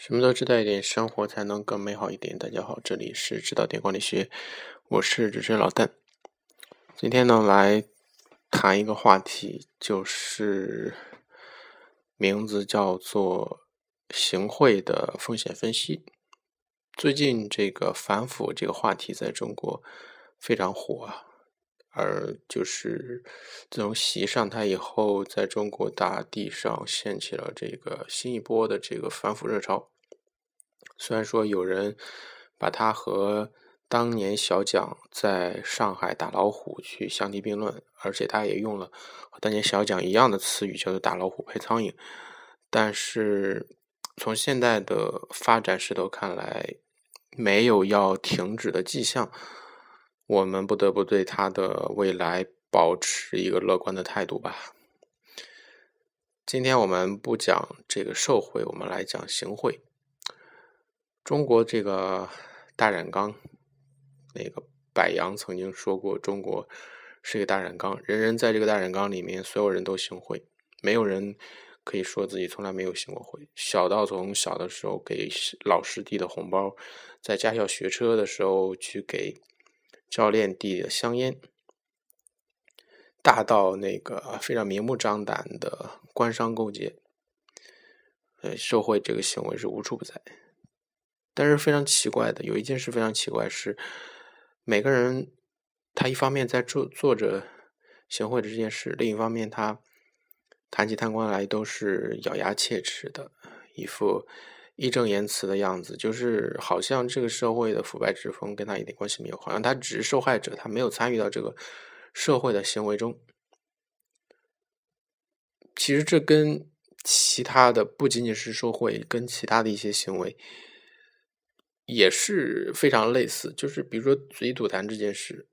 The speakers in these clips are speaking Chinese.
什么都知道一点，生活才能更美好一点。大家好，这里是知道点管理学，我是主持人老邓。今天呢，来谈一个话题，就是名字叫做行贿的风险分析。最近这个反腐这个话题在中国非常火啊。而就是自从习上台以后，在中国大地上掀起了这个新一波的这个反腐热潮。虽然说有人把他和当年小蒋在上海打老虎去相提并论，而且他也用了和当年小蒋一样的词语，叫做“打老虎配苍蝇”。但是从现在的发展势头看来，没有要停止的迹象。我们不得不对他的未来保持一个乐观的态度吧。今天我们不讲这个受贿，我们来讲行贿。中国这个大染缸，那个柏杨曾经说过，中国是一个大染缸，人人在这个大染缸里面，所有人都行贿，没有人可以说自己从来没有行过贿。小到从小的时候给老师递的红包，在驾校学车的时候去给。教练递的香烟，大到那个非常明目张胆的官商勾结，呃，受贿这个行为是无处不在。但是非常奇怪的，有一件事非常奇怪是，每个人他一方面在做做着行贿的这件事，另一方面他谈起贪官来都是咬牙切齿的一副。义正言辞的样子，就是好像这个社会的腐败之风跟他一点关系没有，好像他只是受害者，他没有参与到这个社会的行为中。其实这跟其他的不仅仅是受贿，跟其他的一些行为也是非常类似。就是比如说随地吐痰这件事，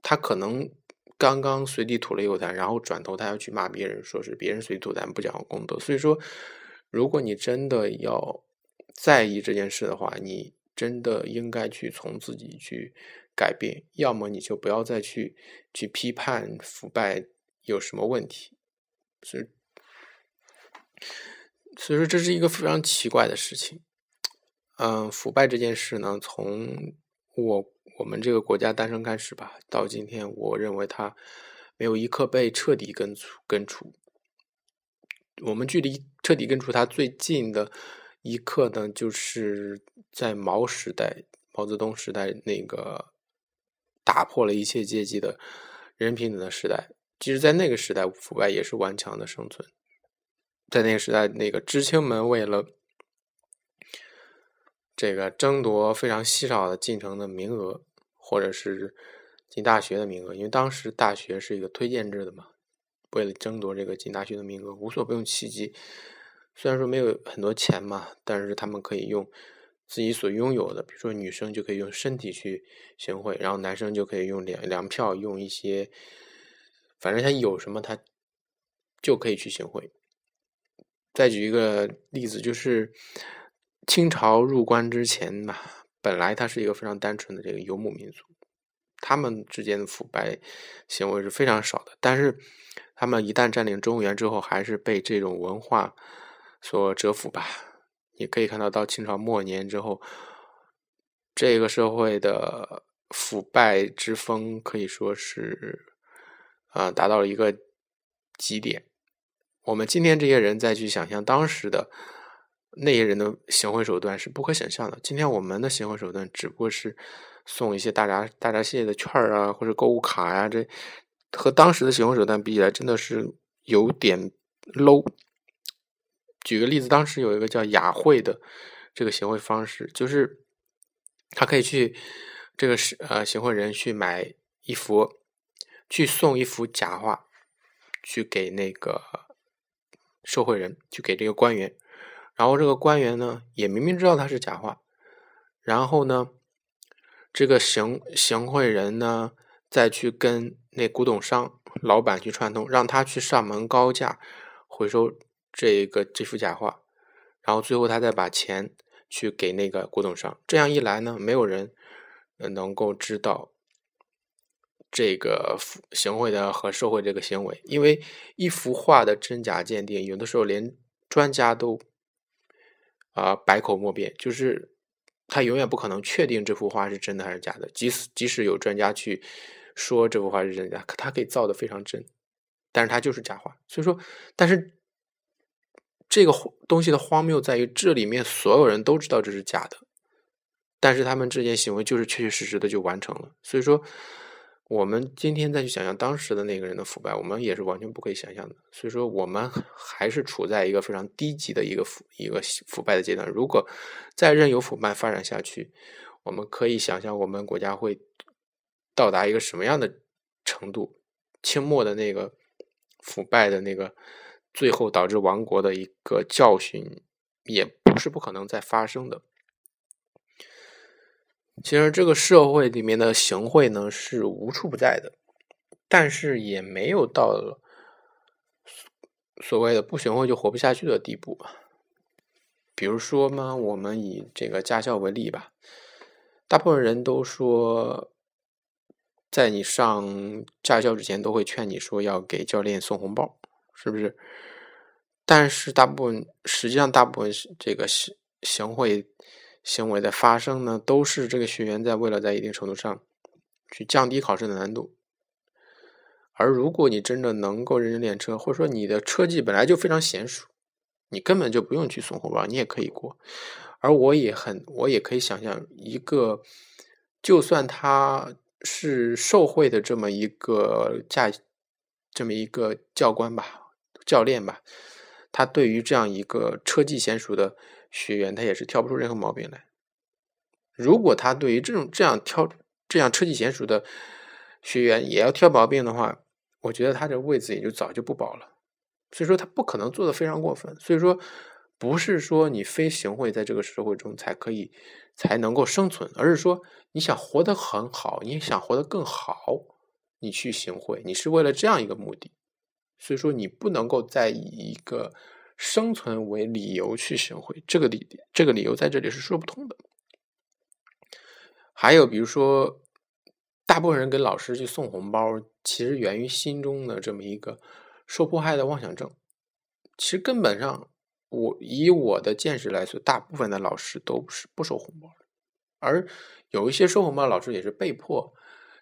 他可能刚刚随地吐了一口痰，然后转头他要去骂别人，说是别人随地吐痰不讲公德。所以说，如果你真的要在意这件事的话，你真的应该去从自己去改变，要么你就不要再去去批判腐败有什么问题。所以，所以说这是一个非常奇怪的事情。嗯，腐败这件事呢，从我我们这个国家诞生开始吧，到今天，我认为它没有一刻被彻底根除根除。我们距离彻底根除它最近的。一刻呢，就是在毛时代、毛泽东时代那个打破了一切阶级的人平等的时代。其实，在那个时代，腐败也是顽强的生存。在那个时代，那个知青们为了这个争夺非常稀少的进城的名额，或者是进大学的名额，因为当时大学是一个推荐制的嘛，为了争夺这个进大学的名额，无所不用其极。虽然说没有很多钱嘛，但是他们可以用自己所拥有的，比如说女生就可以用身体去行贿，然后男生就可以用粮粮票，用一些，反正他有什么他就可以去行贿。再举一个例子，就是清朝入关之前嘛，本来它是一个非常单纯的这个游牧民族，他们之间的腐败行为是非常少的，但是他们一旦占领中原之后，还是被这种文化。所折服吧，你可以看到，到清朝末年之后，这个社会的腐败之风可以说是啊达到了一个极点。我们今天这些人再去想象当时的那些人的行贿手段是不可想象的。今天我们的行贿手段只不过是送一些大闸大闸蟹的券儿啊，或者购物卡呀，这和当时的行贿手段比起来，真的是有点 low。举个例子，当时有一个叫雅慧的这个行贿方式，就是他可以去这个是呃行贿人去买一幅，去送一幅假画，去给那个受贿人，去给这个官员，然后这个官员呢也明明知道他是假画，然后呢这个行行贿人呢再去跟那古董商老板去串通，让他去上门高价回收。这个这幅假画，然后最后他再把钱去给那个古董商，这样一来呢，没有人能够知道这个行贿的和受贿这个行为，因为一幅画的真假鉴定，有的时候连专家都啊百口莫辩，就是他永远不可能确定这幅画是真的还是假的。即使即使有专家去说这幅画是真的，他可以造的非常真，但是他就是假画。所以说，但是这个东西的荒谬在于，这里面所有人都知道这是假的，但是他们这件行为就是确确实实的就完成了。所以说。我们今天再去想象当时的那个人的腐败，我们也是完全不可以想象的。所以说，我们还是处在一个非常低级的一个腐一个腐败的阶段。如果再任由腐败发展下去，我们可以想象我们国家会到达一个什么样的程度？清末的那个腐败的那个最后导致亡国的一个教训，也不是不可能再发生的。其实这个社会里面的行贿呢是无处不在的，但是也没有到所谓的不行贿就活不下去的地步。比如说嘛，我们以这个驾校为例吧，大部分人都说，在你上驾校之前都会劝你说要给教练送红包，是不是？但是大部分实际上大部分这个行行贿。行为的发生呢，都是这个学员在为了在一定程度上去降低考试的难度。而如果你真的能够认真练车，或者说你的车技本来就非常娴熟，你根本就不用去送红包，你也可以过。而我也很，我也可以想象一个，就算他是受贿的这么一个驾，这么一个教官吧，教练吧，他对于这样一个车技娴熟的。学员他也是挑不出任何毛病来。如果他对于这种这样挑这样车技娴熟的学员也要挑毛病的话，我觉得他这位子也就早就不保了。所以说他不可能做的非常过分。所以说不是说你非行贿在这个社会中才可以才能够生存，而是说你想活得很好，你想活得更好，你去行贿，你是为了这样一个目的。所以说你不能够再以一个。生存为理由去行贿，这个理这个理由在这里是说不通的。还有比如说，大部分人给老师去送红包，其实源于心中的这么一个受迫害的妄想症。其实根本上，我以我的见识来说，大部分的老师都是不收红包的，而有一些收红包的老师也是被迫。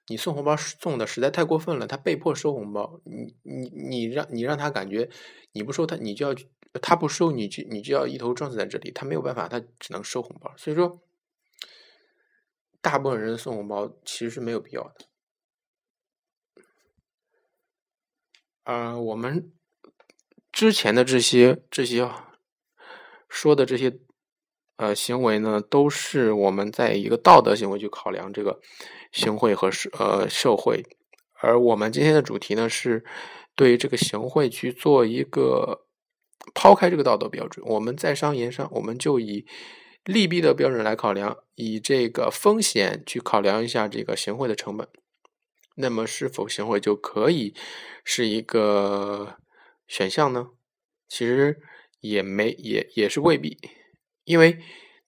你送红包送的实在太过分了，他被迫收红包，你你你让你让他感觉你不收他，你就要。他不收你就你就要一头撞死在这里，他没有办法，他只能收红包。所以说，大部分人送红包其实是没有必要的。呃，我们之前的这些这些说的这些呃行为呢，都是我们在一个道德行为去考量这个行贿和社呃社会，而我们今天的主题呢，是对这个行贿去做一个。抛开这个道德标准，我们在商言商，我们就以利弊的标准来考量，以这个风险去考量一下这个行贿的成本。那么，是否行贿就可以是一个选项呢？其实也没也也是未必，因为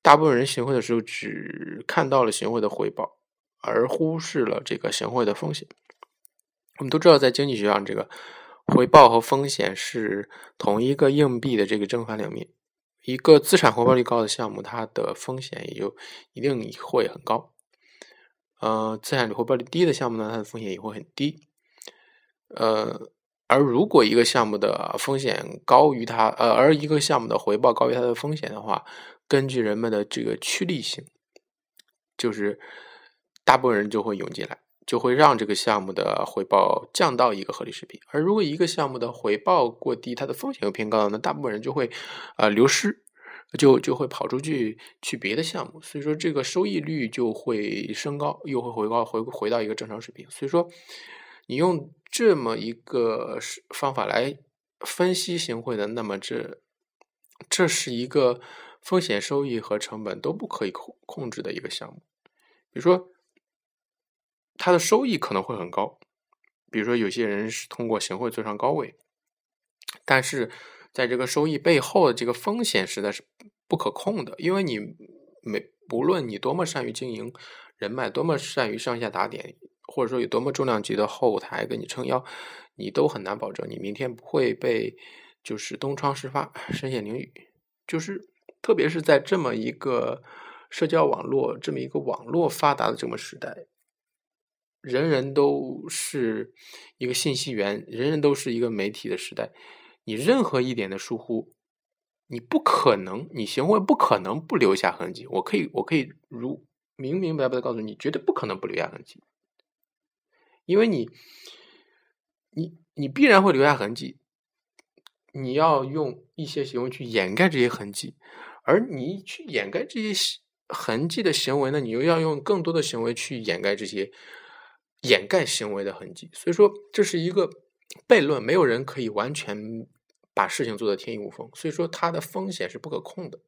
大部分人行贿的时候只看到了行贿的回报，而忽视了这个行贿的风险。我们都知道，在经济学上，这个。回报和风险是同一个硬币的这个正反两面。一个资产回报率高的项目，它的风险也就一定会很高。呃，资产回报率低的项目呢，它的风险也会很低。呃，而如果一个项目的风险高于它，呃，而一个项目的回报高于它的风险的话，根据人们的这个趋利性，就是大部分人就会涌进来。就会让这个项目的回报降到一个合理水平，而如果一个项目的回报过低，它的风险又偏高，那大部分人就会呃流失，就就会跑出去去别的项目，所以说这个收益率就会升高，又会回高回回到一个正常水平。所以说，你用这么一个方法来分析行贿的，那么这这是一个风险、收益和成本都不可以控控制的一个项目，比如说。它的收益可能会很高，比如说有些人是通过行贿坐上高位，但是在这个收益背后的这个风险实在是不可控的，因为你没不论你多么善于经营人脉，多么善于上下打点，或者说有多么重量级的后台给你撑腰，你都很难保证你明天不会被就是东窗事发，身陷囹圄。就是特别是在这么一个社交网络、这么一个网络发达的这么时代，人人都是一个信息源，人人都是一个媒体的时代，你任何一点的疏忽，你不可能，你行为不可能不留下痕迹。我可以，我可以如明明白白的告诉你，绝对不可能不留下痕迹，因为你，你，你必然会留下痕迹。你要用一些行为去掩盖这些痕迹，而你去掩盖这些痕迹的行为呢，你又要用更多的行为去掩盖这些掩盖行为的痕迹。所以说，这是一个悖论，没有人可以完全把事情做得天衣无缝。所以说，它的风险是不可控的。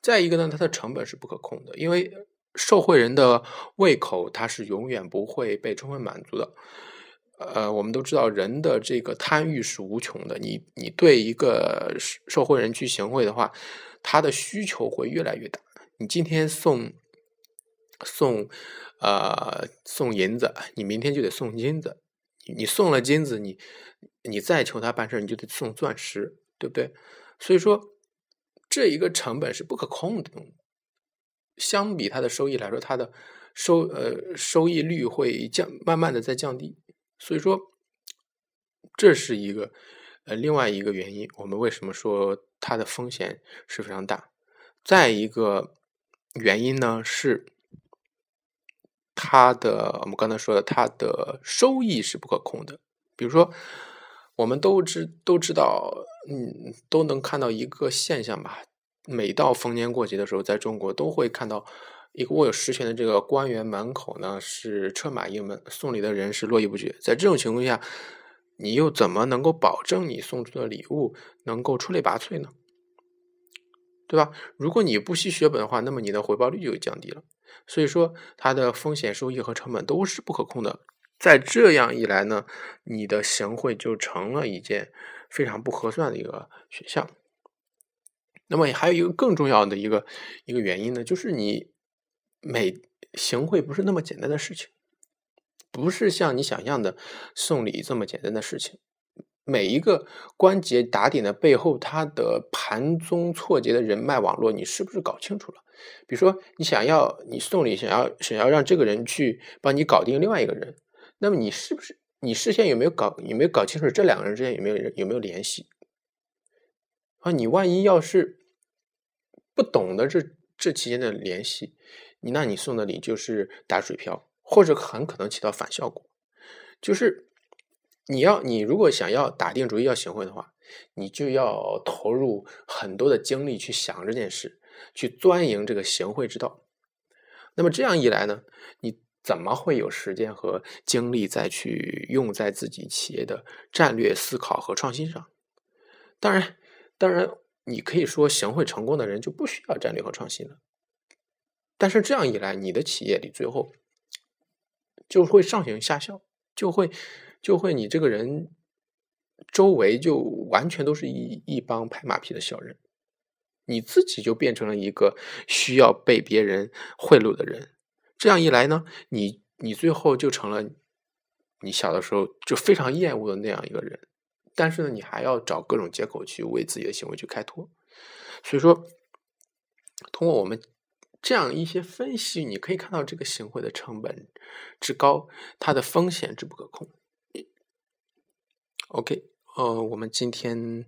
再一个呢，它的成本是不可控的，因为受贿人的胃口，他是永远不会被充分满足的。呃，我们都知道人的这个贪欲是无穷的。你你对一个受贿人去行贿的话，他的需求会越来越大。你今天送送呃送银子，你明天就得送金子。你送了金子，你你再求他办事你就得送钻石，对不对？所以说，这一个成本是不可控的。相比它的收益来说，它的收呃收益率会降，慢慢的在降低。所以说，这是一个呃另外一个原因。我们为什么说它的风险是非常大？再一个原因呢是它的，我们刚才说的，它的收益是不可控的。比如说，我们都知都知道，嗯，都能看到一个现象吧。每到逢年过节的时候，在中国都会看到。一个握有实权的这个官员门口呢，是车马应门，送礼的人是络绎不绝。在这种情况下，你又怎么能够保证你送出的礼物能够出类拔萃呢？对吧？如果你不惜血本的话，那么你的回报率就降低了。所以说，它的风险、收益和成本都是不可控的。在这样一来呢，你的行贿就成了一件非常不合算的一个选项。那么还有一个更重要的一个一个原因呢，就是你。每行贿不是那么简单的事情，不是像你想象的送礼这么简单的事情。每一个关节打点的背后，它的盘中错节的人脉网络，你是不是搞清楚了？比如说，你想要你送礼，想要想要让这个人去帮你搞定另外一个人，那么你是不是你事先有没有搞有没有搞清楚这两个人之间有没有有没有联系？啊，你万一要是不懂得这这期间的联系。你那你送的礼就是打水漂，或者很可能起到反效果。就是你要你如果想要打定主意要行贿的话，你就要投入很多的精力去想这件事，去钻营这个行贿之道。那么这样一来呢，你怎么会有时间和精力再去用在自己企业的战略思考和创新上？当然，当然，你可以说行贿成功的人就不需要战略和创新了。但是这样一来，你的企业里最后就会上行下效，就会就会你这个人周围就完全都是一一帮拍马屁的小人，你自己就变成了一个需要被别人贿赂的人。这样一来呢，你你最后就成了你小的时候就非常厌恶的那样一个人。但是呢，你还要找各种借口去为自己的行为去开脱。所以说，通过我们。这样一些分析，你可以看到这个行贿的成本之高，它的风险之不可控。OK，呃，我们今天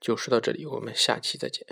就说到这里，我们下期再见。